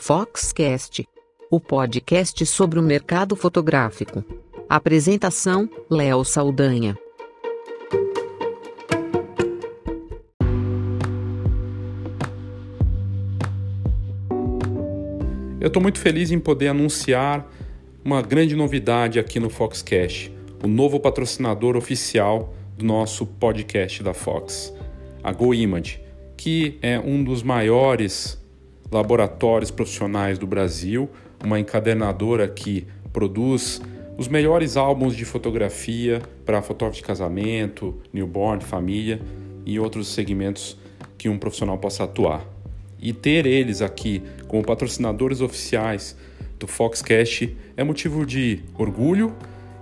Foxcast, o podcast sobre o mercado fotográfico. Apresentação: Léo Saldanha. Eu estou muito feliz em poder anunciar uma grande novidade aqui no Foxcast, o novo patrocinador oficial do nosso podcast da Fox, a GoImage, que é um dos maiores laboratórios profissionais do Brasil, uma encadernadora que produz os melhores álbuns de fotografia para fotógrafo de casamento, newborn, família e outros segmentos que um profissional possa atuar. E ter eles aqui como patrocinadores oficiais do Foxcast é motivo de orgulho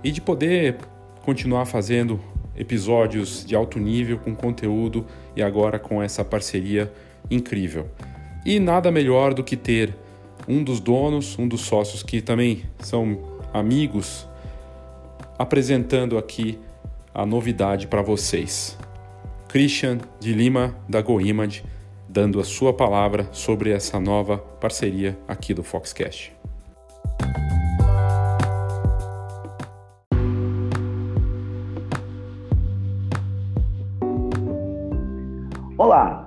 e de poder continuar fazendo episódios de alto nível com conteúdo e agora com essa parceria incrível. E nada melhor do que ter um dos donos, um dos sócios que também são amigos, apresentando aqui a novidade para vocês. Christian de Lima da GoImage dando a sua palavra sobre essa nova parceria aqui do Foxcast. Olá,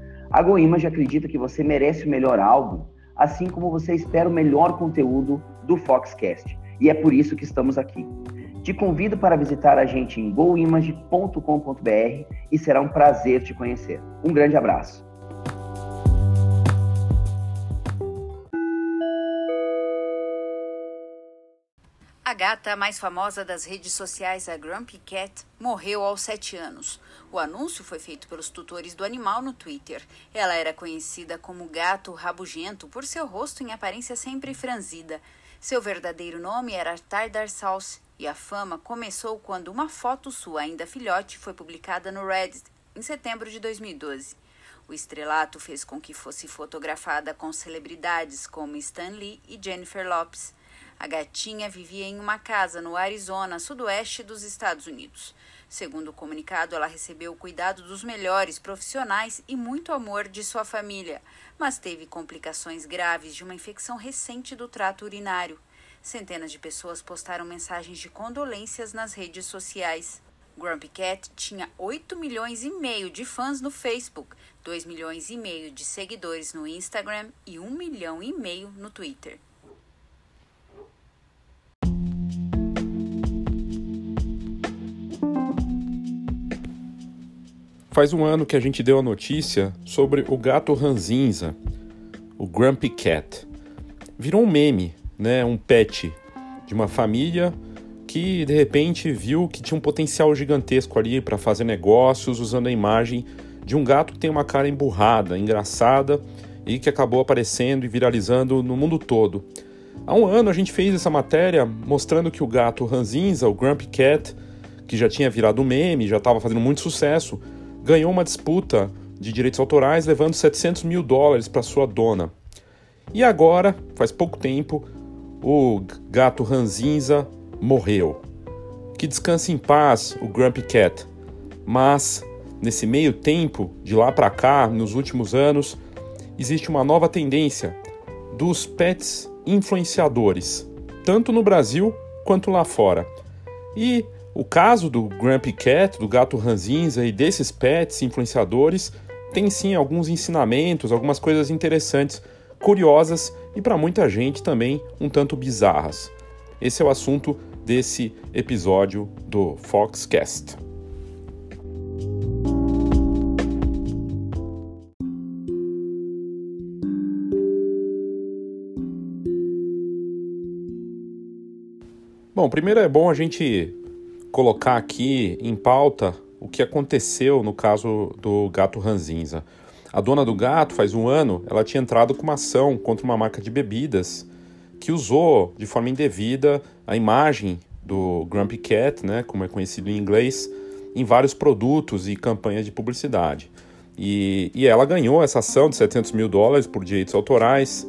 A GoImage acredita que você merece o melhor álbum, assim como você espera o melhor conteúdo do Foxcast. E é por isso que estamos aqui. Te convido para visitar a gente em goimage.com.br e será um prazer te conhecer. Um grande abraço. A gata mais famosa das redes sociais, a Grumpy Cat, morreu aos 7 anos. O anúncio foi feito pelos tutores do animal no Twitter. Ela era conhecida como gato rabugento por seu rosto em aparência sempre franzida. Seu verdadeiro nome era Tardar Sauce e a fama começou quando uma foto sua ainda filhote foi publicada no Reddit em setembro de 2012. O estrelato fez com que fosse fotografada com celebridades como Stan Lee e Jennifer Lopes. A gatinha vivia em uma casa no Arizona, sudoeste dos Estados Unidos. Segundo o comunicado, ela recebeu o cuidado dos melhores profissionais e muito amor de sua família, mas teve complicações graves de uma infecção recente do trato urinário. Centenas de pessoas postaram mensagens de condolências nas redes sociais. Grumpy Cat tinha 8 milhões e meio de fãs no Facebook, 2 milhões e meio de seguidores no Instagram e 1 milhão e meio no Twitter. Faz um ano que a gente deu a notícia sobre o gato ranzinza, o Grumpy Cat. Virou um meme, né? Um pet de uma família que de repente viu que tinha um potencial gigantesco ali para fazer negócios usando a imagem de um gato que tem uma cara emburrada, engraçada e que acabou aparecendo e viralizando no mundo todo. Há um ano a gente fez essa matéria mostrando que o gato ranzinza, o Grumpy Cat, que já tinha virado meme, já estava fazendo muito sucesso, ganhou uma disputa de direitos autorais levando 700 mil dólares para sua dona. E agora, faz pouco tempo, o gato ranzinza morreu. Que descanse em paz o Grumpy Cat. Mas, nesse meio tempo, de lá para cá, nos últimos anos, existe uma nova tendência dos pets influenciadores, tanto no Brasil quanto lá fora. E o caso do Grumpy Cat, do gato ranzinza e desses pets influenciadores tem sim alguns ensinamentos, algumas coisas interessantes, curiosas e para muita gente também um tanto bizarras. Esse é o assunto desse episódio do Foxcast. Bom, primeiro é bom a gente colocar aqui em pauta o que aconteceu no caso do gato ranzinza. A dona do gato, faz um ano, ela tinha entrado com uma ação contra uma marca de bebidas que usou de forma indevida a imagem do Grumpy Cat, né, como é conhecido em inglês, em vários produtos e campanhas de publicidade. E, e ela ganhou essa ação de 700 mil dólares por direitos autorais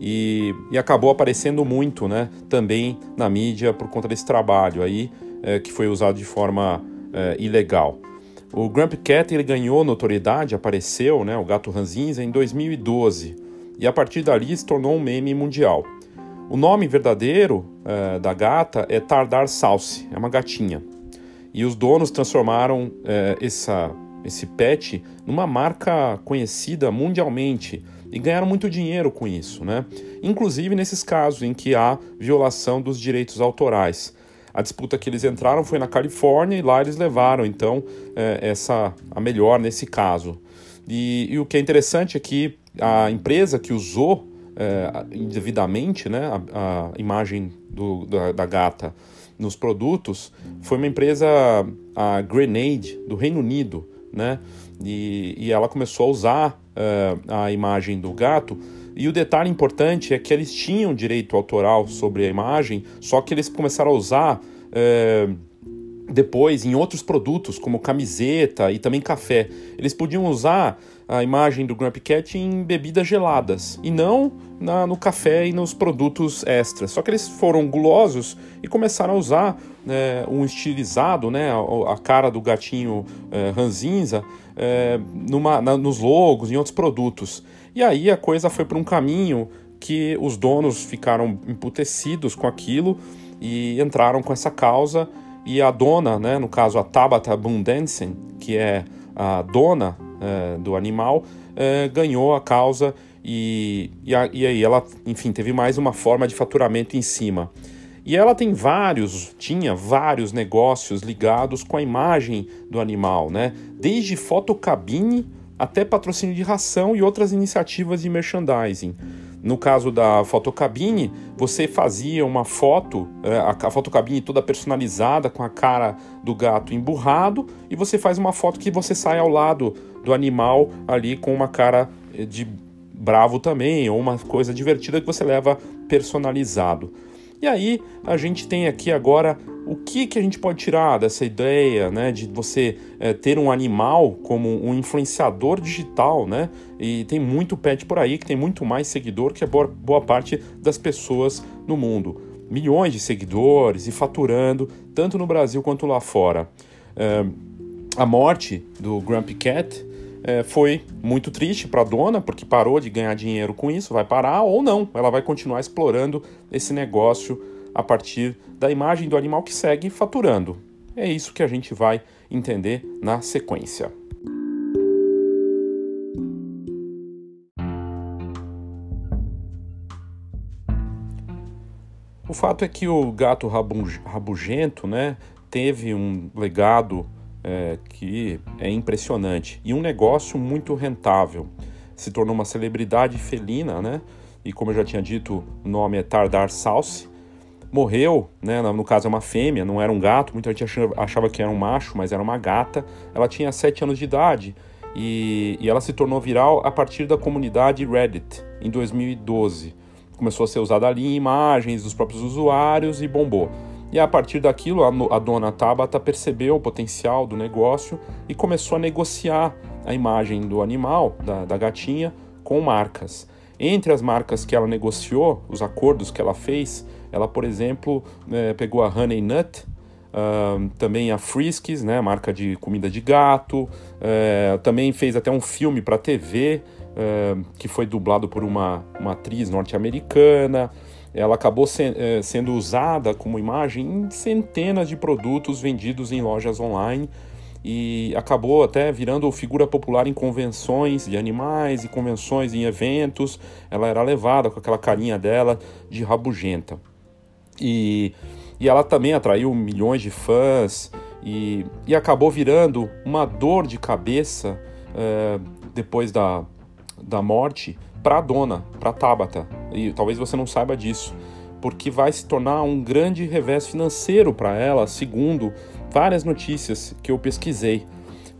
e, e acabou aparecendo muito né, também na mídia por conta desse trabalho aí, é, que foi usado de forma é, ilegal. O Grumpy Cat ele ganhou notoriedade, apareceu, né, o gato ranzinza, em 2012 e a partir dali se tornou um meme mundial. O nome verdadeiro é, da gata é Tardar Salsi, é uma gatinha. E os donos transformaram essa, esse pet numa marca conhecida mundialmente e ganharam muito dinheiro com isso, né? Inclusive nesses casos em que há violação dos direitos autorais. A disputa que eles entraram foi na Califórnia e lá eles levaram então é, essa a melhor nesse caso. E, e, o que é interessante é que a empresa que usou é, indevidamente né, a, a imagem do, da, da gata nos produtos foi uma empresa, a Grenade, do Reino Unido, né? E, e ela começou a usar uh, a imagem do gato. E o detalhe importante é que eles tinham direito autoral sobre a imagem, só que eles começaram a usar uh, depois em outros produtos, como camiseta e também café. Eles podiam usar a imagem do Grumpy Cat em bebidas geladas e não na, no café e nos produtos extras. Só que eles foram gulosos e começaram a usar é, um estilizado, né, a, a cara do gatinho é, ranzinza, é, numa, na, nos logos, em outros produtos. E aí a coisa foi para um caminho que os donos ficaram emputecidos com aquilo e entraram com essa causa. E a dona, né, no caso a Tabata Bundensen, que é a dona é, do animal, é, ganhou a causa e, e, a, e, aí ela, enfim, teve mais uma forma de faturamento em cima. E ela tem vários, tinha vários negócios ligados com a imagem do animal, né? Desde fotocabine até patrocínio de ração e outras iniciativas de merchandising. No caso da fotocabine, você fazia uma foto, é, a fotocabine toda personalizada com a cara do gato emburrado, e você faz uma foto que você sai ao lado do animal ali com uma cara eh, de bravo também, ou uma coisa divertida que você leva personalizado. E aí a gente tem aqui agora o que, que a gente pode tirar dessa ideia né, de você é, ter um animal como um influenciador digital, né? E tem muito pet por aí que tem muito mais seguidor que a boa, boa parte das pessoas no mundo. Milhões de seguidores e faturando, tanto no Brasil quanto lá fora. É, a morte do Grumpy Cat é, foi muito triste para a dona, porque parou de ganhar dinheiro com isso, vai parar ou não, ela vai continuar explorando esse negócio a partir da imagem do animal que segue faturando. É isso que a gente vai entender na sequência. O fato é que o gato rabugento né, teve um legado é, que é impressionante e um negócio muito rentável. Se tornou uma celebridade felina, né? E como eu já tinha dito, o nome é Tardar Salsi. Morreu, né? No caso é uma fêmea, não era um gato. Muita gente achava que era um macho, mas era uma gata. Ela tinha 7 anos de idade e, e ela se tornou viral a partir da comunidade Reddit em 2012. Começou a ser usada ali em imagens dos próprios usuários e bombou. E a partir daquilo, a, dona Tabata percebeu o potencial do negócio e começou a negociar a imagem do animal, da, da gatinha, com marcas. Entre as marcas que ela negociou, os acordos que ela fez, ela, por exemplo, é, pegou a Honey Nut, uh, também a Friskies, né, marca de comida de gato, uh, também fez até um filme para TV, uh, que foi dublado por uma, uma atriz norte-americana ela acabou é, sendo usada como imagem em centenas de produtos vendidos em lojas online e acabou até virando figura popular em convenções de animais e convenções em eventos. Ela era levada com aquela carinha dela de rabugenta. E, e ela também atraiu milhões de fãs e, e acabou virando uma dor de cabeça é, depois da, da morte para a dona, para a Tabata. E talvez você não saiba disso, porque vai se tornar um grande revés financeiro para ela, segundo várias notícias que eu pesquisei,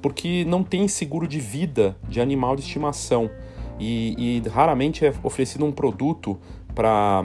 porque não tem seguro de vida de animal de estimação e, e raramente é oferecido um produto para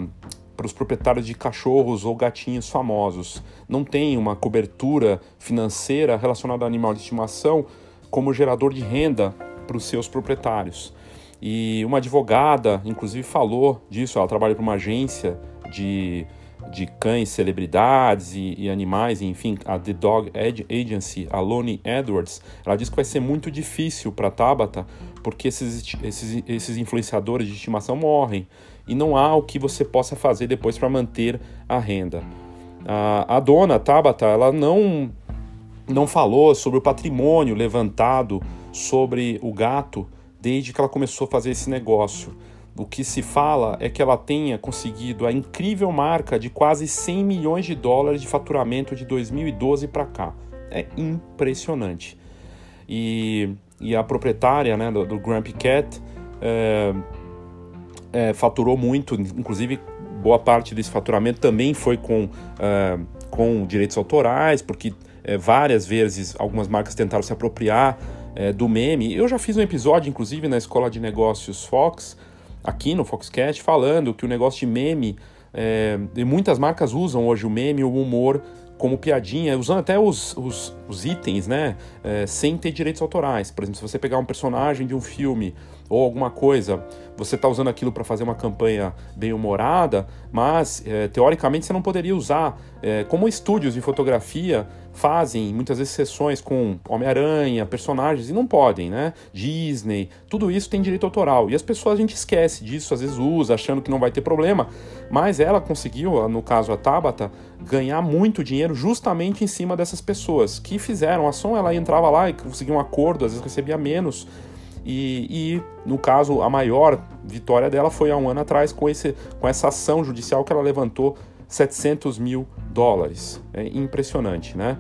para os proprietários de cachorros ou gatinhos famosos. Não tem uma cobertura financeira relacionada ao animal de estimação como gerador de renda para os seus proprietários. E uma advogada, inclusive, falou disso. Ela trabalha para uma agência de, de cães, celebridades e, e, animais, enfim, a The Dog Agency, a Lonnie Edwards. Ela diz que vai ser muito difícil para Tabata porque esses, esses, esses influenciadores de estimação morrem e não há o que você possa fazer depois para manter a renda. A, a dona Tabata, ela não, não falou sobre o patrimônio levantado sobre o gato desde que ela começou a fazer esse negócio. O que se fala é que ela tenha conseguido a incrível marca de quase 100 milhões de dólares de faturamento de 2012 para cá. É impressionante. E, e a proprietária né, do, do Grumpy Cat é, é, faturou muito, inclusive boa parte desse faturamento também foi com, é, com direitos autorais, porque é, várias vezes algumas marcas tentaram se apropriar é, do meme. Eu já fiz um episódio, inclusive, na Escola de Negócios Fox, aqui no Foxcast, falando que o negócio de meme, é, muitas marcas usam hoje o meme, o humor como piadinha, usando até os, os, os itens, né? É, sem ter direitos autorais. Por exemplo, se você pegar um personagem de um filme ou alguma coisa, você está usando aquilo para fazer uma campanha bem humorada, mas é, teoricamente você não poderia usar. É, como estúdios de fotografia fazem muitas vezes sessões com Homem-Aranha, personagens, e não podem, né? Disney, tudo isso tem direito autoral. E as pessoas a gente esquece disso, às vezes usa, achando que não vai ter problema, mas ela conseguiu, no caso a Tabata, ganhar muito dinheiro justamente em cima dessas pessoas que fizeram ação, ela entrava lá e conseguia um acordo, às vezes recebia menos. E, e, no caso, a maior vitória dela foi há um ano atrás com, esse, com essa ação judicial que ela levantou 700 mil dólares. É impressionante, né?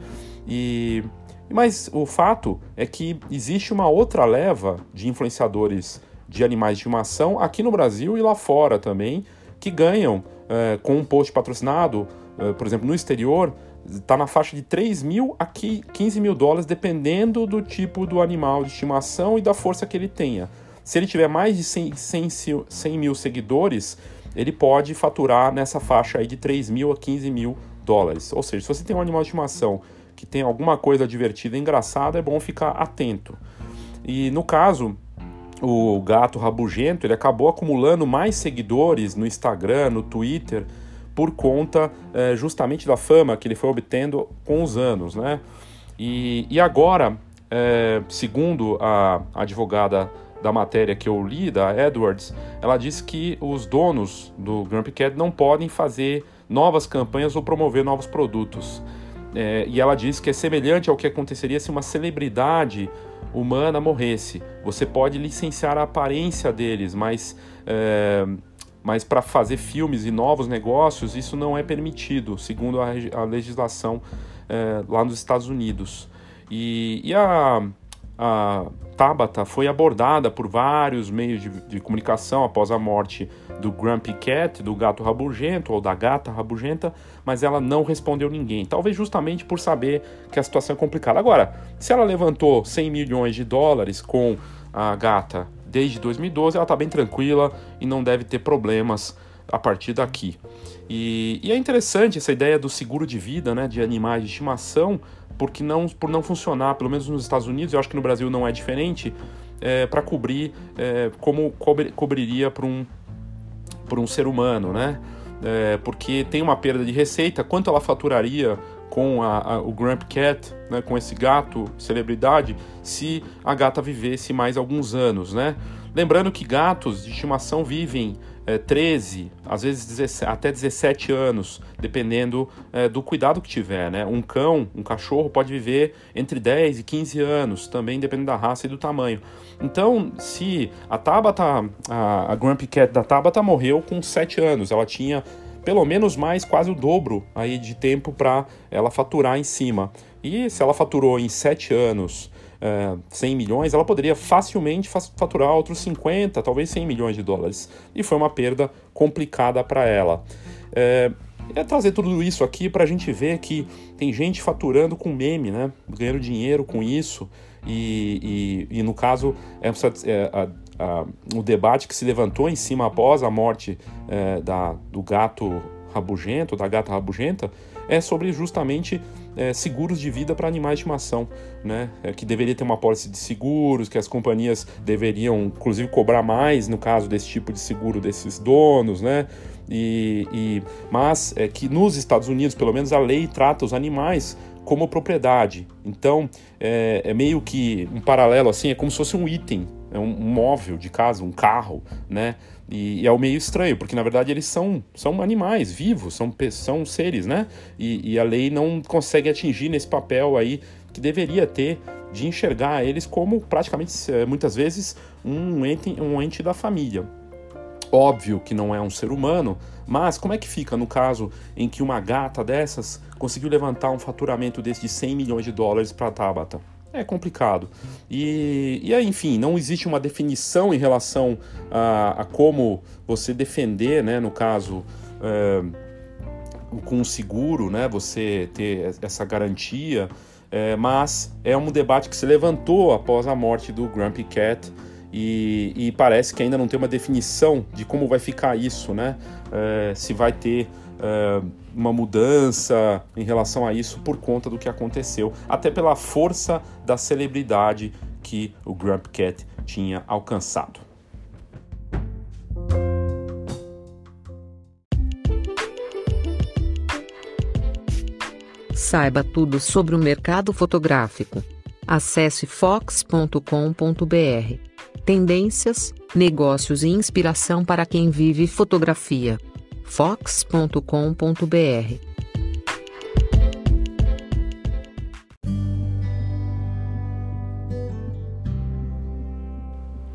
E, mas o fato é que existe uma outra leva de influenciadores de animais de estimação aqui no Brasil e lá fora também, que ganham é, com um post patrocinado, é, por exemplo, no exterior, está na faixa de 3 mil a 15 mil dólares, dependendo do tipo do animal de estimação e da força que ele tenha. Se ele tiver mais de 100, 100, 100 mil seguidores, ele pode faturar nessa faixa aí de 3 mil a 15 mil dólares. Ou seja, se você tem um animal de estimação que tem alguma coisa divertida, engraçada, é bom ficar atento. E no caso, o gato rabugento, ele acabou acumulando mais seguidores no Instagram, no Twitter, por conta é, justamente da fama que ele foi obtendo com os anos, né? E, e agora, é, segundo a advogada da matéria que eu li, da Edwards, ela disse que os donos do Grumpy Cat não podem fazer novas campanhas ou promover novos produtos. É, e ela diz que é semelhante ao que aconteceria se uma celebridade humana morresse. Você pode licenciar a aparência deles, mas é, mas para fazer filmes e novos negócios isso não é permitido, segundo a, a legislação é, lá nos Estados Unidos. E, e a, a Tabata foi abordada por vários meios de, de, comunicação após a morte do Grumpy Cat, do gato rabugento ou da gata rabugenta, mas ela não respondeu ninguém. Talvez justamente por saber que a situação é complicada. Agora, se ela levantou 100 milhões de dólares com a gata desde 2012, ela está bem tranquila e não deve ter problemas a partir daqui. E, e, é interessante essa ideia do seguro de vida, né, de animais de estimação, porque não, por não funcionar, pelo menos nos Estados Unidos, eu acho que no Brasil não é diferente, é, para cobrir é, como cobri, cobriria para um, um ser humano, né? É, porque tem uma perda de receita, quanto ela faturaria com a, a, o Grump Cat, né, com esse gato celebridade, se a gata vivesse mais alguns anos, né? Lembrando que gatos de estimação vivem é, 13, às vezes 17, até 17 anos, dependendo é, do cuidado que tiver, né? Um cão, um cachorro pode viver entre 10 e 15 anos, também dependendo da raça e do tamanho. Então, se a Tabata, a, a Grumpy Cat da Tabata morreu com 7 anos, ela tinha pelo menos mais quase o dobro aí de tempo para ela faturar em cima. E se ela faturou em 7 anos é, 100 milhões, ela poderia facilmente faturar outros 50, talvez 100 milhões de dólares. E foi uma perda complicada para ela. É, é trazer tudo isso aqui para a gente ver que tem gente faturando com meme, né? Ganhando dinheiro com isso. E, e, e no caso, é, é, o debate que se levantou em cima após a morte é, da, do gato rabugento, da gata rabugenta, é sobre justamente é, seguros de vida para animais de estimação, né? É, que deveria ter uma pólice de seguros, que as companhias deveriam, inclusive, cobrar mais no caso desse tipo de seguro desses donos, né? E, e, mas é que nos Estados Unidos, pelo menos, a lei trata os animais como propriedade. Então, é, é meio que um paralelo assim, é como se fosse um item, é um, um móvel de casa, um carro, né? E, e, é o meio estranho, porque na verdade eles são, são animais vivos, são, são seres, né? E, e, a lei não consegue atingir nesse papel aí que deveria ter de enxergar eles como praticamente, eh, muitas vezes, um ente, um ente da família. Óbvio que não é um ser humano, mas como é que fica no caso em que uma gata dessas conseguiu levantar um faturamento desse de 100 milhões de dólares para a Tabata? É complicado. E, e enfim, não existe uma definição em relação a, a como você defender, né, no caso, é, com o seguro, né, você ter essa garantia, é, mas é um debate que se levantou após a morte do Grumpy Cat e, e parece que ainda não tem uma definição de como vai ficar isso, né, é, se vai ter é, uma mudança em relação a isso por conta do que aconteceu, até pela força da celebridade que o Grump Cat tinha alcançado. Saiba tudo sobre o mercado fotográfico. Acesse fox.com.br. Tendências, negócios e inspiração para quem vive fotografia fox.com.br.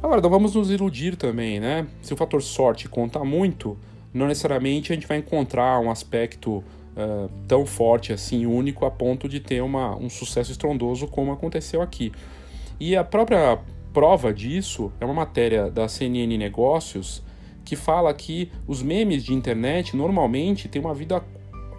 Agora, não vamos nos iludir também, né? Se o fator sorte conta muito, não necessariamente a gente vai encontrar um aspecto uh, tão forte assim, único, a ponto de ter uma, um sucesso estrondoso como aconteceu aqui. E a própria prova disso é uma matéria da CNN Negócios que fala que os memes de internet normalmente têm uma vida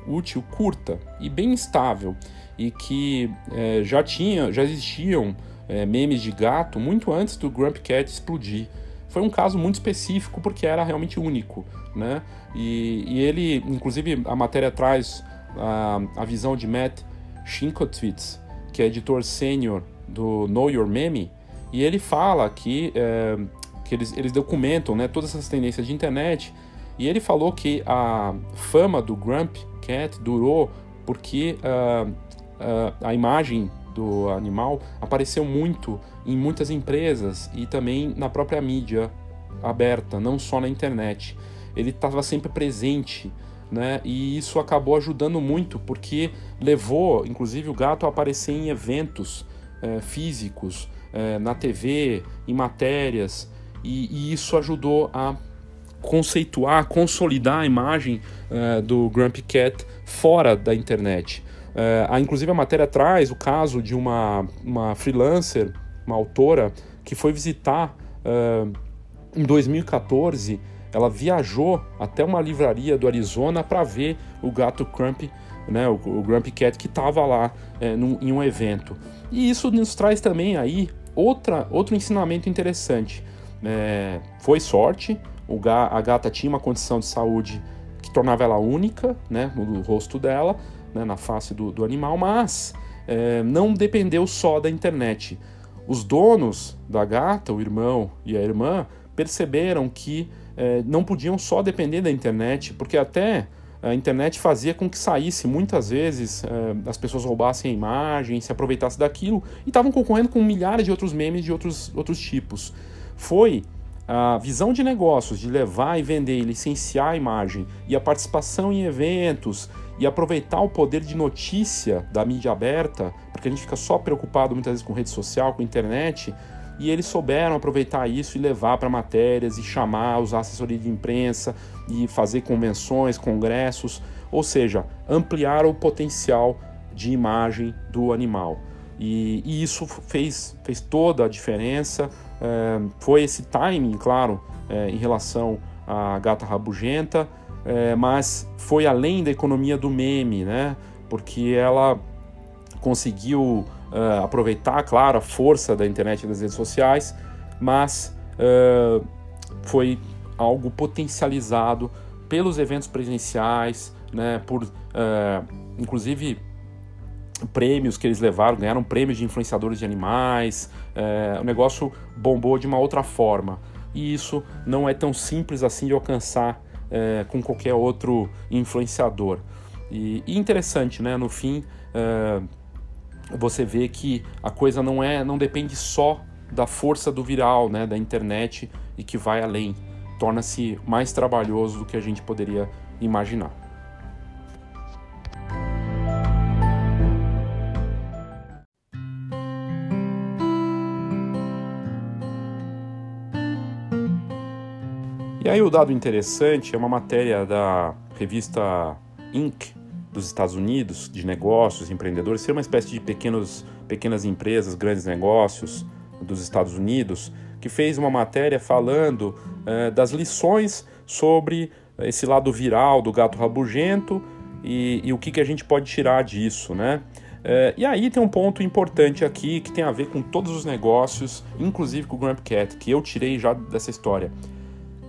útil curta e bem estável e que é, já tinha, já existiam é, memes de gato muito antes do Grump Cat explodir. Foi um caso muito específico porque era realmente único, né? E, e ele, inclusive, a matéria traz a, a visão de Matt Shinkotwitz, que é editor sênior do Know Your Meme, e ele fala que é, que eles, eles documentam né, todas essas tendências de internet. E ele falou que a fama do Grump Cat durou porque uh, uh, a imagem do animal apareceu muito em muitas empresas e também na própria mídia aberta, não só na internet. Ele estava sempre presente, né? E isso acabou ajudando muito porque levou, inclusive, o gato a aparecer em eventos eh, físicos, eh, na TV, em matérias e, e isso ajudou a conceituar, consolidar a imagem uh, do Grumpy Cat fora da internet. Uh, inclusive a matéria traz o caso de uma, uma freelancer, uma autora, que foi visitar uh, em 2014. Ela viajou até uma livraria do Arizona para ver o gato Grumpy, né, o, o Grumpy Cat que estava lá num, em um evento. E isso nos traz também aí outra, outro ensinamento interessante é, foi sorte, o a gata tinha uma condição de saúde que tornava ela única, né, no rosto dela, né, na face do, do animal, mas é, não dependeu só da internet. Os donos da gata, o irmão e a irmã, perceberam que é, não podiam só depender da internet, porque até a internet fazia com que saísse muitas vezes é, as pessoas roubassem a imagem, se aproveitassem daquilo e estavam concorrendo com milhares de outros memes de outros, outros tipos foi a visão de negócios de levar e vender e licenciar a imagem e a participação em eventos e aproveitar o poder de notícia da mídia aberta, porque a gente fica só preocupado muitas vezes com rede social, com internet, e eles souberam aproveitar isso e levar para matérias e chamar, usar assessoria de imprensa e fazer convenções, congressos, ou seja, ampliar o potencial de imagem do animal. E, e isso fez, fez toda a diferença foi esse timing, claro, é, em relação à gata rabugenta, é, mas foi além da economia do meme, né? Porque ela conseguiu é, aproveitar, claro, a força da internet e das redes sociais, mas foi algo potencializado pelos eventos presenciais, né, por inclusive prêmios que eles levaram, ganharam prêmios de influenciadores de animais, uh, o negócio bombou de uma outra forma. E isso não é tão simples assim de alcançar uh, com qualquer outro influenciador. E, e interessante, né? No fim, você vê que a coisa não é, não depende só da força do viral, né, da internet e que vai além. Torna-se mais trabalhoso do que a gente poderia imaginar. E aí o dado interessante é uma matéria da revista Inc. dos Estados Unidos, de negócios, empreendedores, ser uma espécie de pequenos, pequenas empresas, grandes negócios, dos Estados Unidos, que fez uma matéria falando uh, das lições sobre esse lado viral do gato rabugento e, e o que, que a gente pode tirar disso, né? Uh, e aí tem um ponto importante aqui que tem a ver com todos os negócios, inclusive com o Grump Cat, que eu tirei já dessa história.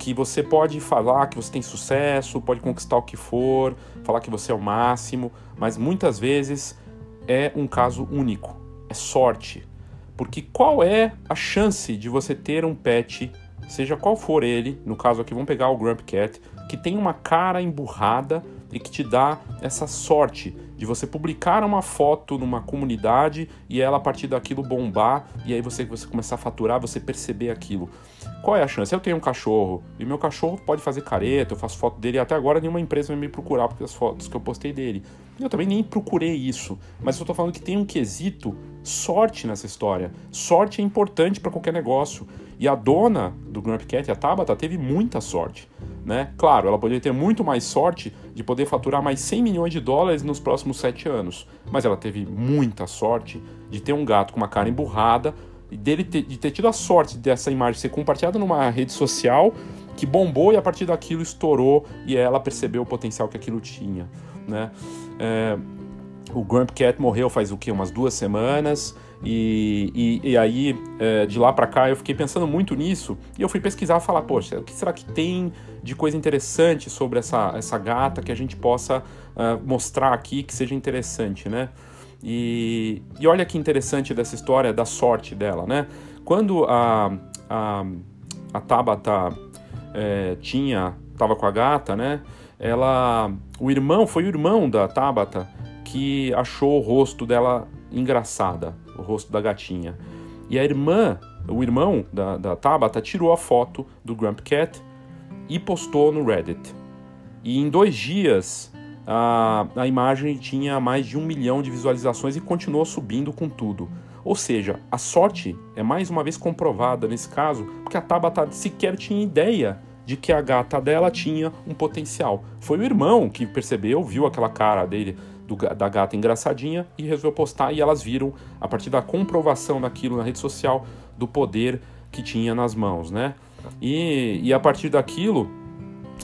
Que você pode falar que você tem sucesso, pode conquistar o que for, falar que você é o máximo, mas muitas vezes é um caso único, é sorte, porque qual é a chance de você ter um pet, seja qual for ele, no caso aqui vamos pegar o Grump Cat, que tem uma cara emburrada e que te dá essa sorte de você publicar uma foto numa comunidade e ela a partir daquilo bombar e aí você, você começar a faturar, você perceber aquilo. Qual é a chance? Eu tenho um cachorro e meu cachorro pode fazer careta, eu faço foto dele e até agora nenhuma empresa vai me procurar porque as fotos que eu postei dele. Eu também nem procurei isso, mas eu tô falando que tem um quesito sorte nessa história. Sorte é importante para qualquer negócio. E a dona do Grumpy Cat, a Tabata, teve muita sorte. Né? Claro, ela poderia ter muito mais sorte de poder faturar mais 100 milhões de dólares nos próximos 7 anos. Mas ela teve muita sorte de ter um gato com uma cara emburrada e dele ter, de ter tido a sorte dessa imagem ser compartilhada numa rede social que bombou e a partir daquilo estourou e ela percebeu o potencial que aquilo tinha. Né? É, o Grump Cat morreu faz o que? Umas duas semanas. E, e, e aí, é, de lá para cá, eu fiquei pensando muito nisso. E eu fui pesquisar falar: poxa, o que será que tem de coisa interessante sobre essa, essa gata que a gente possa uh, mostrar aqui que seja interessante, né? E, e olha que interessante dessa história da sorte dela, né? Quando a, a, a Tabata é, tinha, tava com a gata, né? Ela, o irmão, foi o irmão da Tabata que achou o rosto dela engraçada, o rosto da gatinha. E a irmã, o irmão da, da Tabata, tirou a foto do Grump Cat e postou no Reddit. E em dois dias a, a imagem tinha mais de um milhão de visualizações e continuou subindo com tudo. Ou seja, a sorte é mais uma vez comprovada nesse caso, porque a Tabata sequer tinha ideia de que a gata dela tinha um potencial. Foi o irmão que percebeu, viu aquela cara dele do, da gata engraçadinha e resolveu postar e elas viram, a partir da comprovação daquilo na rede social, do poder que tinha nas mãos, né? E, e a partir daquilo,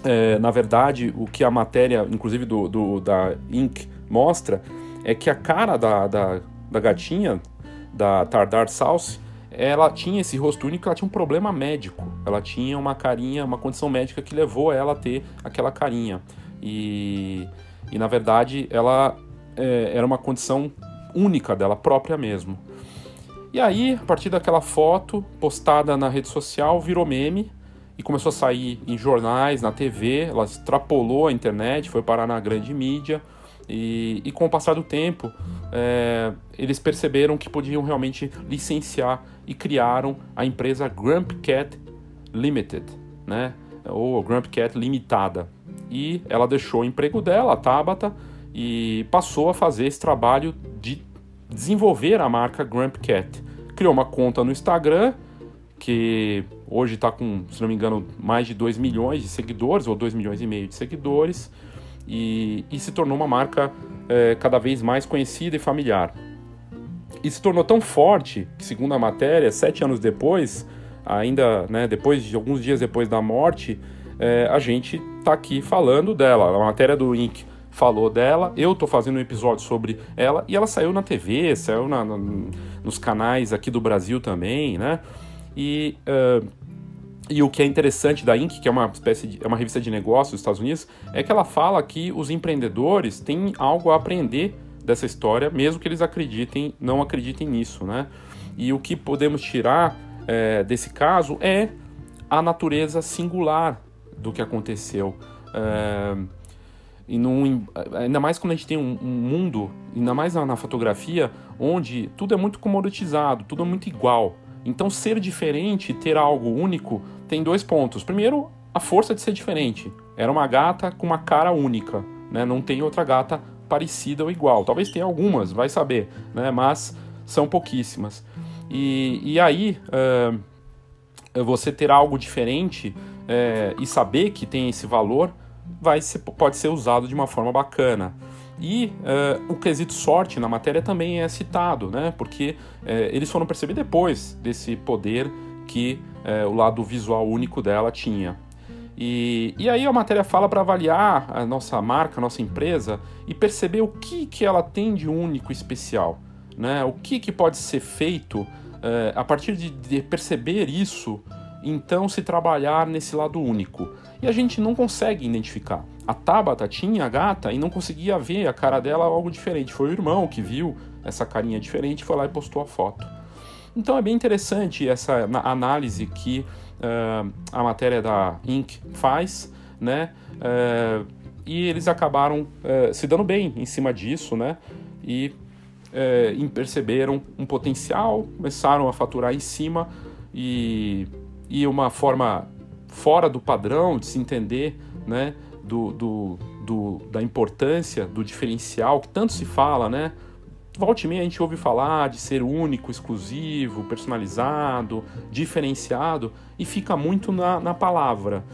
é, na verdade, o que a matéria, inclusive do, do, da Inc., mostra é que a cara da, da, da gatinha, da Tardar South, ela tinha esse rosto único, ela tinha um problema médico. Ela tinha uma carinha, uma condição médica que levou ela a ter aquela carinha. E e na verdade ela é, era uma condição única dela própria mesmo. E aí, a partir daquela foto postada na rede social, virou meme e começou a sair em jornais, na TV, ela extrapolou a internet, foi parar na grande mídia. E, e com o passar do tempo, é, eles perceberam que podiam realmente licenciar e criaram a empresa Grump Cat Limited, né? ou Grump Cat Limitada e ela deixou o emprego dela, a Tabata, e passou a fazer esse trabalho de desenvolver a marca Grump Cat. Criou uma conta no Instagram, que hoje está com, se não me engano, mais de 2 milhões de seguidores, ou 2 milhões e meio de seguidores, e, e se tornou uma marca é, cada vez mais conhecida e familiar. E se tornou tão forte que, segundo a matéria, sete anos depois, ainda né, depois de alguns dias depois da morte, é, a gente tá aqui falando dela. A matéria do Inc. falou dela, eu tô fazendo um episódio sobre ela e ela saiu na TV, saiu na, na, nos canais aqui do Brasil também, né? E uh, e o que é interessante da Inc., que é uma espécie de, é uma revista de negócios dos Estados Unidos, é que ela fala que os empreendedores têm algo a aprender dessa história, mesmo que eles acreditem, não acreditem nisso, né? E o que podemos tirar é, desse caso é a natureza singular do que aconteceu. É, e num, ainda mais quando a gente tem um, um mundo, ainda mais na, na, fotografia, onde tudo é muito comoditizado, tudo é muito igual. Então, ser diferente, ter algo único, tem dois pontos. Primeiro, a força de ser diferente. Era uma gata com uma cara única, né? Não tem outra gata parecida ou igual. Talvez tenha algumas, vai saber, né? Mas são pouquíssimas. E, e aí, uh, você ter algo diferente uh, e saber que tem esse valor vai ser, pode ser usado de uma forma bacana. E uh, o quesito sorte na matéria também é citado, né? Porque uh, eles foram perceber depois desse poder que uh, o lado visual único dela tinha. E, e aí a matéria fala para avaliar a nossa marca, a nossa empresa e perceber o que, que ela tem de único especial. Né? O que, que pode ser feito a partir de, de perceber isso, então se trabalhar nesse lado único e a gente não consegue identificar. A Tabata tinha a gata e não conseguia ver a cara dela algo diferente. Foi o irmão que viu essa carinha diferente, foi lá e postou a foto. Então é bem interessante essa análise que uh, a matéria da Inc. faz, né? Uh, e eles acabaram uh, se dando bem em cima disso, né? E perceberam um potencial, começaram a faturar em cima e, e uma forma fora do padrão, de se entender, né, do, do, do, da importância do diferencial que tanto se fala, né? Volte meia a gente ouve falar de ser único, exclusivo, personalizado, diferenciado e fica muito na, na palavra.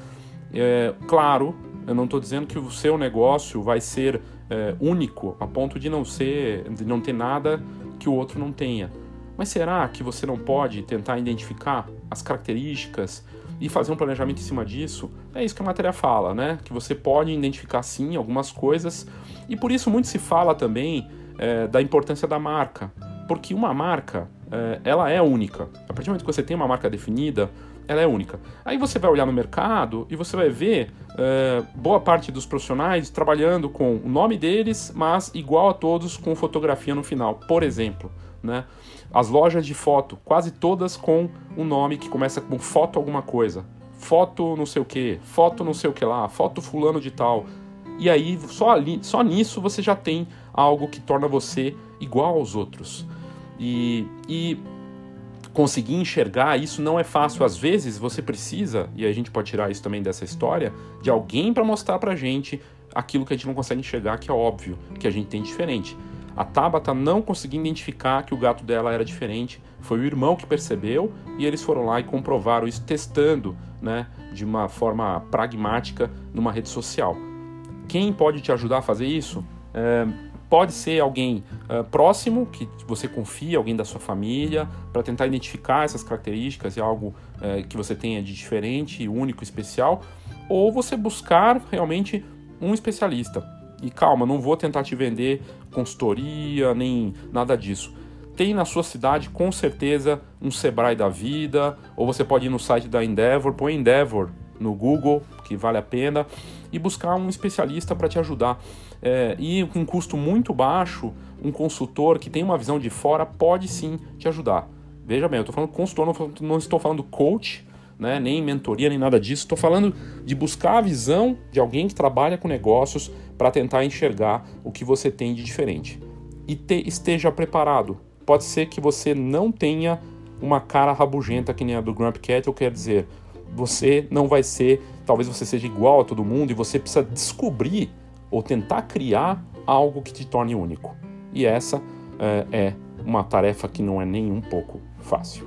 É, claro, eu não estou dizendo que o seu negócio vai ser é, único a ponto de não ser, de não ter nada que o outro não tenha. Mas será que você não pode tentar identificar as características e fazer um planejamento em cima disso, é isso que a matéria fala, né? Que você pode identificar sim algumas coisas e por isso muito se fala também é, da importância da marca, porque uma marca é, ela é única. A partir do momento que você tem uma marca definida, ela é única. Aí você vai olhar no mercado e você vai ver é, boa parte dos profissionais trabalhando com o nome deles, mas igual a todos com fotografia no final, por exemplo, né? As lojas de foto, quase todas com um nome que começa com foto alguma coisa. Foto não sei o que, foto não sei o que lá, foto fulano de tal. E aí, só, ali, só nisso você já tem algo que torna você igual aos outros. E, e conseguir enxergar isso não é fácil. Às vezes você precisa, e a gente pode tirar isso também dessa história, de alguém para mostrar pra gente aquilo que a gente não consegue enxergar, que é óbvio, que a gente tem diferente. A Tabata não conseguia identificar que o gato dela era diferente. Foi o irmão que percebeu e eles foram lá e comprovaram isso testando, né, de uma forma pragmática numa rede social. Quem pode te ajudar a fazer isso? É, pode ser alguém uh, próximo que você confia, alguém da sua família, para tentar identificar essas características e algo uh, que você tenha de diferente, único, especial, ou você buscar realmente um especialista. E calma, não vou tentar te vender consultoria, nem nada disso. Tem na sua cidade com certeza um Sebrae da vida, ou você pode ir no site da Endeavor, põe Endeavor no Google, que vale a pena, e buscar um especialista para te ajudar. É, e com um custo muito baixo, um consultor que tem uma visão de fora pode sim te ajudar. Veja bem, eu estou falando consultor, não, não estou falando coach, né, nem mentoria, nem nada disso. Estou falando de buscar a visão de alguém que trabalha com negócios para tentar enxergar o que você tem de diferente. E te, esteja preparado. Pode ser que você não tenha uma cara rabugenta que nem a do Grump Cat, eu quero dizer, você não vai ser, talvez você seja igual a todo mundo e você precisa descobrir ou tentar criar algo que te torne único. E essa é, é uma tarefa que não é nem um pouco fácil.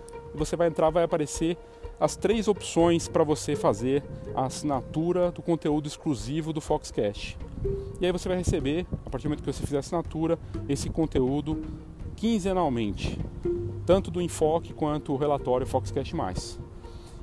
e você vai entrar, vai aparecer as três opções para você fazer a assinatura do conteúdo exclusivo do Foxcast. E aí você vai receber, a partir do momento que você fizer a assinatura, esse conteúdo quinzenalmente, tanto do enfoque quanto o relatório Foxcast+.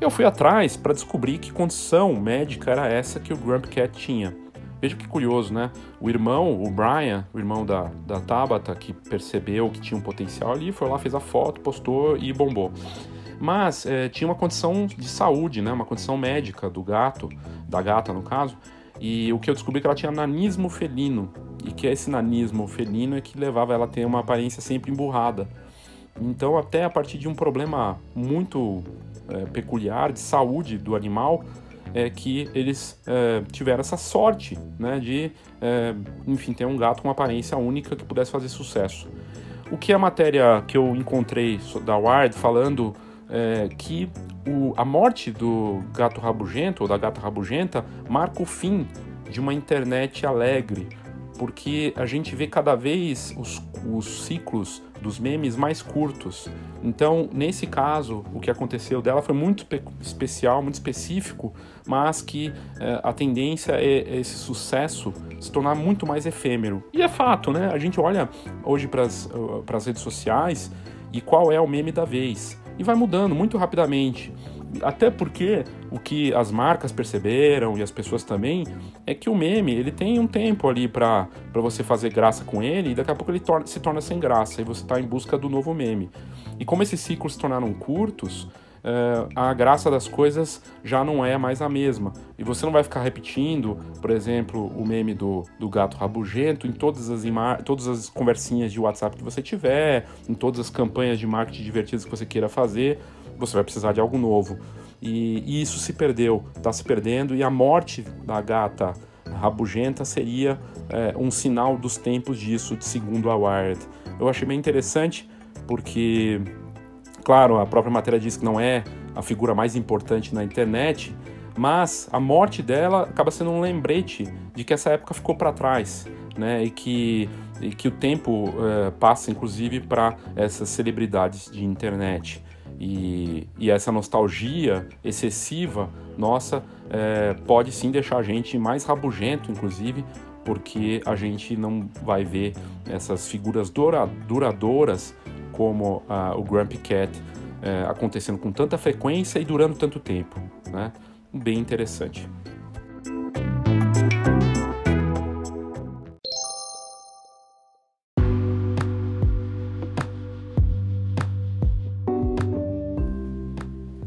Eu fui atrás para descobrir que condição médica era essa que o Grump Cat tinha. Veja que curioso, né? O irmão, o Brian, o irmão da, da Tabata, que percebeu que tinha um potencial ali, foi lá, fez a foto, postou e bombou. Mas é, tinha uma condição de saúde, né? Uma condição médica do gato, da gata no caso, e o que eu descobri é que ela tinha nanismo felino, e que esse nanismo felino é que levava ela a ter uma aparência sempre emburrada. Então, até a partir de um problema muito é, peculiar de saúde do animal, é, que eles é, tiveram essa sorte né, de, é, enfim, ter um gato com uma aparência única que pudesse fazer sucesso. O que a matéria que eu encontrei da Wired falando é, que o, a morte do gato rabugento ou da gata rabugenta marca o fim de uma internet alegre, porque a gente vê cada vez os, os ciclos dos memes mais curtos. Então, nesse caso, o que aconteceu dela foi muito especial, muito específico, mas que eh, a tendência é esse sucesso se tornar muito mais efêmero. E é fato, né? A gente olha hoje para as redes sociais e qual é o meme da vez. E vai mudando muito rapidamente. Até porque o que as marcas perceberam e as pessoas também é que o meme ele tem um tempo ali para você fazer graça com ele e daqui a pouco ele torna, se torna sem graça e você está em busca do novo meme. E como esses ciclos se tornaram curtos, Uh, a graça das coisas já não é mais a mesma. E você não vai ficar repetindo, por exemplo, o meme do, do gato rabugento em todas as, todas as conversinhas de WhatsApp que você tiver, em todas as campanhas de marketing divertidas que você queira fazer você vai precisar de algo novo. E, e isso se perdeu, está se perdendo, e a morte da gata rabugenta seria é, um sinal dos tempos disso, segundo a Wired. Eu achei bem interessante, porque, claro, a própria matéria diz que não é a figura mais importante na internet, mas a morte dela acaba sendo um lembrete de que essa época ficou para trás, né? E que, e que o tempo é, passa, inclusive, para essas celebridades de internet. E, e essa nostalgia excessiva nossa é, pode sim deixar a gente mais rabugento, inclusive, porque a gente não vai ver essas figuras dura, duradouras como o Grumpy Cat é, acontecendo com tanta frequência e durando tanto tempo. Né? Bem interessante.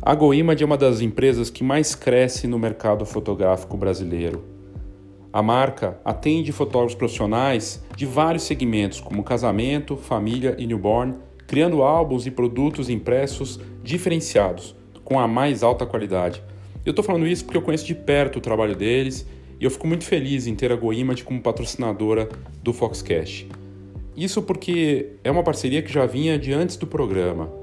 A GoImage é uma das empresas que mais cresce no mercado fotográfico brasileiro. A marca atende fotógrafos profissionais de vários segmentos, como casamento, família e newborn, criando álbuns e produtos impressos diferenciados, com a mais alta qualidade. Eu estou falando isso porque eu conheço de perto o trabalho deles e eu fico muito feliz em ter a GoImage como patrocinadora do Foxcast. Isso porque é uma parceria que já vinha de antes do programa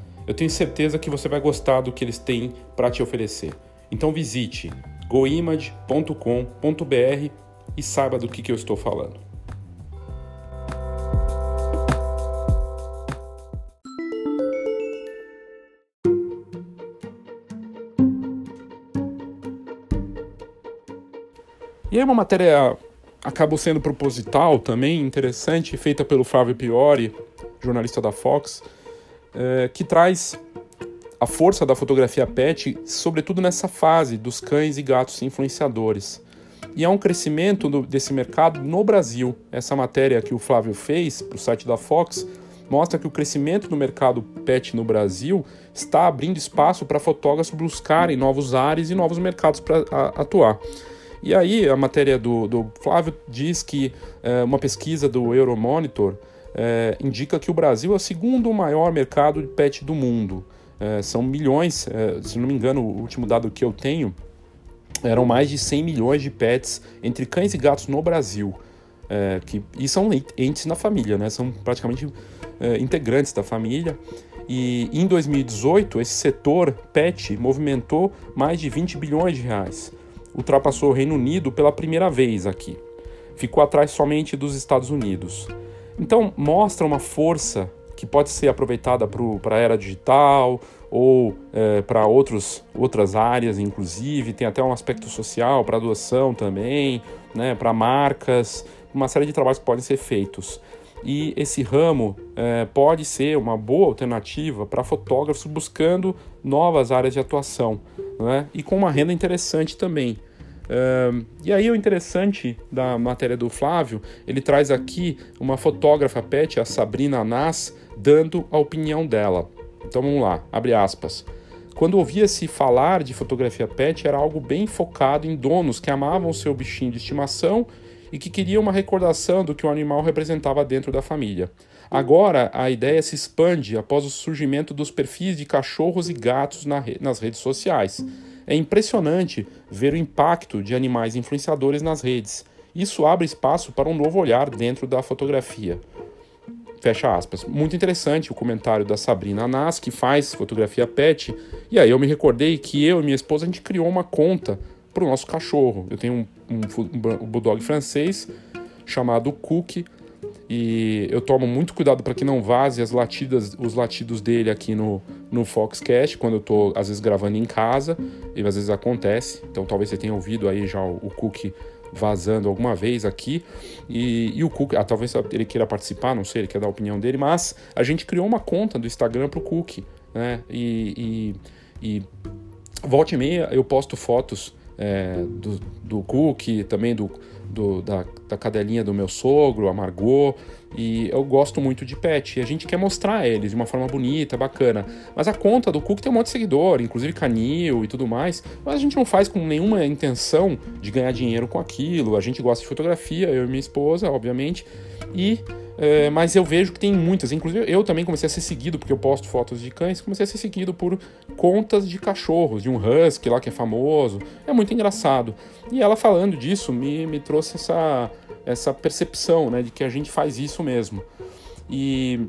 eu tenho certeza que você vai gostar do que eles têm para te oferecer. Então visite goimage.com.br e saiba do que, que eu estou falando. E aí uma matéria acabou sendo proposital também, interessante, feita pelo Flávio Piori, jornalista da Fox, é, que traz a força da fotografia pet, sobretudo nessa fase dos cães e gatos influenciadores. E há um crescimento do, desse mercado no Brasil. Essa matéria que o Flávio fez para o site da Fox mostra que o crescimento do mercado pet no Brasil está abrindo espaço para fotógrafos buscarem novos ares e novos mercados para atuar. E aí a matéria do, do Flávio diz que é, uma pesquisa do Euromonitor é, indica que o Brasil é o segundo maior mercado de pet do mundo. É, são milhões, é, se não me engano, o último dado que eu tenho eram mais de 100 milhões de pets entre cães e gatos no Brasil. É, que, e são entes na família, né? são praticamente é, integrantes da família. E em 2018, esse setor pet movimentou mais de 20 bilhões de reais. Ultrapassou o Reino Unido pela primeira vez aqui. Ficou atrás somente dos Estados Unidos. Então, mostra uma força que pode ser aproveitada para a era digital ou é, para outras áreas, inclusive. Tem até um aspecto social para doação também, né, para marcas, uma série de trabalhos que podem ser feitos. E esse ramo é, pode ser uma boa alternativa para fotógrafos buscando novas áreas de atuação né, e com uma renda interessante também. Uh, e aí o interessante da matéria do Flávio, ele traz aqui uma fotógrafa pet, a Sabrina Nas, dando a opinião dela. Então vamos lá, abre aspas. Quando ouvia-se falar de fotografia pet, era algo bem focado em donos que amavam seu bichinho de estimação e que queria uma recordação do que o animal representava dentro da família. Agora, a ideia se expande após o surgimento dos perfis de cachorros e gatos nas redes sociais. É impressionante ver o impacto de animais influenciadores nas redes. Isso abre espaço para um novo olhar dentro da fotografia. Fecha aspas. Muito interessante o comentário da Sabrina Nas, que faz fotografia pet. E aí eu me recordei que eu e minha esposa a gente criou uma conta para o nosso cachorro. Eu tenho um, um, um, bulldog francês chamado Cookie e eu tomo muito cuidado para que não vaze as latidas, os latidos dele aqui no, no Foxcast, quando eu estou às vezes gravando em casa, e às vezes acontece. Então talvez você tenha ouvido aí já o, o Cookie vazando alguma vez aqui. E, e o Cook, ah, talvez ele queira participar, não sei, ele quer dar a opinião dele, mas a gente criou uma conta do Instagram pro Cook, né? E, e, e volta e meia eu posto fotos é, do, do Cook, também do, do, da, da cadelinha do meu sogro, a Margot, e eu gosto muito de pet. E a gente quer mostrar eles de uma forma bonita, bacana. Mas a conta do Cook tem um monte de seguidor, inclusive canil e tudo mais. Mas a gente não faz com nenhuma intenção de ganhar dinheiro com aquilo. A gente gosta de fotografia, eu e minha esposa, obviamente. E é, mas eu vejo que tem muitas. Inclusive, eu também comecei a ser seguido, porque eu posto fotos de cães, comecei a ser seguido por contas de cachorros, de um husky lá que é famoso. É muito engraçado. E ela falando disso me, me trouxe essa, essa percepção né, de que a gente faz isso mesmo. E,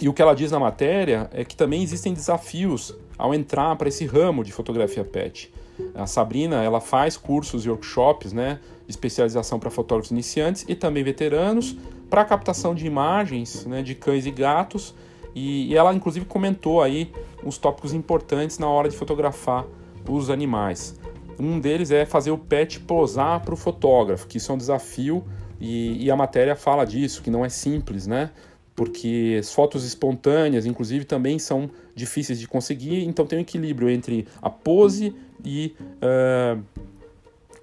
e o que ela diz na matéria é que também existem desafios ao entrar para esse ramo de fotografia pet. A Sabrina, ela faz cursos e workshops, né, de especialização para fotógrafos iniciantes e também veteranos, para captação de imagens né, de cães e gatos. E, e ela, inclusive, comentou aí uns tópicos importantes na hora de fotografar os animais. Um deles é fazer o pet posar para o fotógrafo, que isso é um desafio e, e, a matéria fala disso, que não é simples, né? Porque as fotos espontâneas, inclusive, também são difíceis de conseguir, então tem um equilíbrio entre a pose e uh,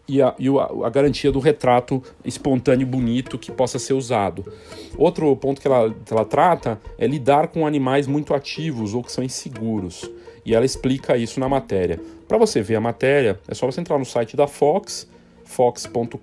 e, a, e a, a, garantia do retrato espontâneo bonito que possa ser usado. Outro ponto que ela, ela trata é lidar com animais muito ativos ou que são inseguros. E ela explica isso na matéria. Para você ver a matéria, é só você entrar no site da Fox, fox.com.br,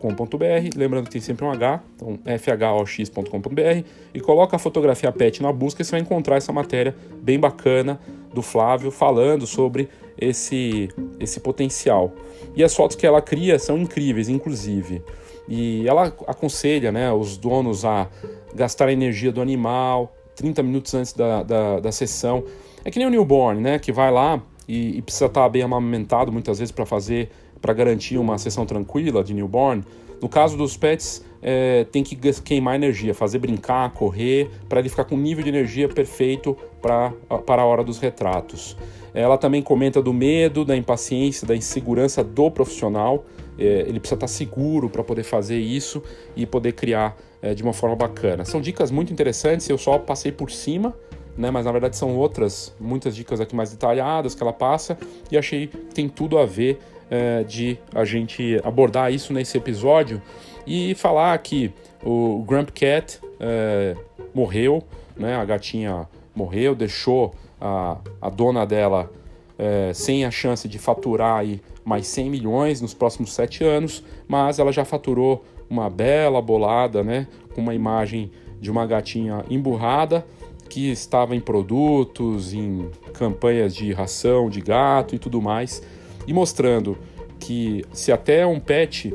lembrando que tem sempre um H, então fhox.com.br, e coloca a fotografia pet na busca e você vai encontrar essa matéria bem bacana do Flávio falando sobre esse, esse potencial. E as fotos que ela cria são incríveis, inclusive. E ela aconselha né, os donos a gastar a energia do animal 30 minutos antes da, da, da sessão. É que nem o newborn, né? Que vai lá e, e precisa estar bem amamentado muitas vezes para fazer, para garantir uma sessão tranquila de newborn. No caso dos pets, é, tem que queimar energia, fazer brincar, correr, para ele ficar com um nível de energia perfeito para a hora dos retratos. Ela também comenta do medo, da impaciência, da insegurança do profissional. É, ele precisa estar seguro para poder fazer isso e poder criar é, de uma forma bacana. São dicas muito interessantes, eu só passei por cima, né, mas na verdade são outras, muitas dicas aqui mais detalhadas que ela passa e achei que tem tudo a ver é, de a gente abordar isso nesse episódio e falar que o Grump Cat é, morreu, né, a gatinha morreu, deixou a, a dona dela é, sem a chance de faturar aí mais 100 milhões nos próximos sete anos, mas ela já faturou uma bela bolada, né, com uma imagem de uma gatinha emburrada que estava em produtos, em campanhas de ração de gato e tudo mais, e mostrando que se até um pet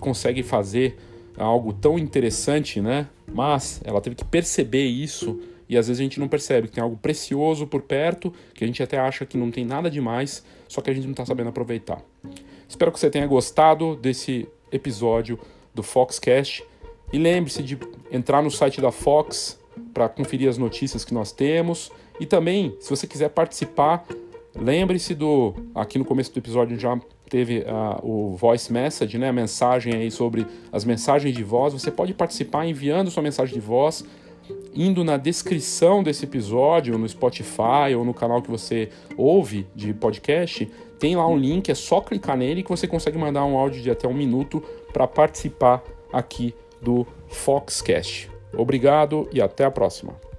consegue fazer algo tão interessante, né? Mas ela teve que perceber isso e às vezes a gente não percebe que tem algo precioso por perto, que a gente até acha que não tem nada demais, só que a gente não está sabendo aproveitar. Espero que você tenha gostado desse episódio do Foxcast e lembre-se de entrar no site da Fox para conferir as notícias que nós temos e também, se você quiser participar, lembre-se do aqui no começo do episódio já teve uh, o voice message, né, a mensagem aí sobre as mensagens de voz. Você pode participar enviando sua mensagem de voz indo na descrição desse episódio, no Spotify ou no canal que você ouve de podcast, tem lá um link, é só clicar nele que você consegue mandar um áudio de até um minuto para participar aqui do Foxcast. Obrigado e até a próxima.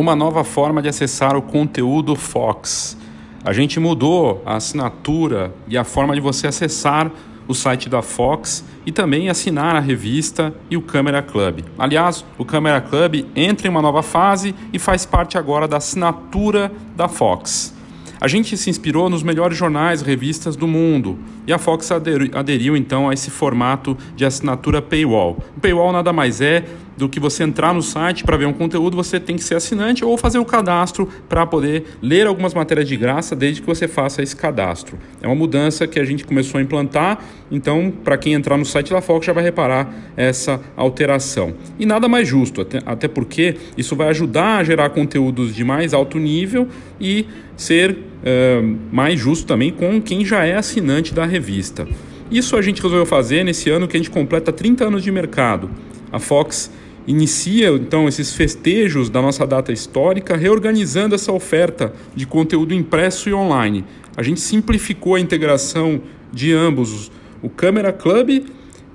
Uma nova forma de acessar o conteúdo Fox. A gente mudou a assinatura e a forma de você acessar o site da Fox e também assinar a revista e o Câmera Club. Aliás, o Câmera Club entra em uma nova fase e faz parte agora da assinatura da Fox. A gente se inspirou nos melhores jornais e revistas do mundo e a Fox aderiu, aderiu então a esse formato de assinatura paywall. O paywall nada mais é do que você entrar no site para ver um conteúdo, você tem que ser assinante ou fazer o cadastro para poder ler algumas matérias de graça desde que você faça esse cadastro. É uma mudança que a gente começou a implantar, então para quem entrar no site da Fox já vai reparar essa alteração. E nada mais justo, até, até porque isso vai ajudar a gerar conteúdos de mais alto nível e ser uh, mais justo também com quem já é assinante da revista. Isso a gente resolveu fazer nesse ano que a gente completa 30 anos de mercado. A Fox inicia então esses festejos da nossa data histórica, reorganizando essa oferta de conteúdo impresso e online. A gente simplificou a integração de ambos, o Câmera Club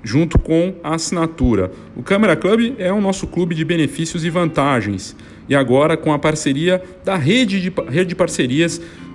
junto com a assinatura. O Câmera Club é o nosso clube de benefícios e vantagens. E agora com a parceria da rede de, rede de parcerias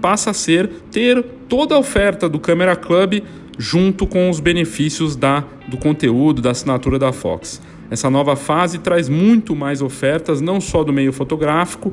passa a ser ter toda a oferta do Camera Club junto com os benefícios da, do conteúdo, da assinatura da Fox. Essa nova fase traz muito mais ofertas, não só do meio fotográfico,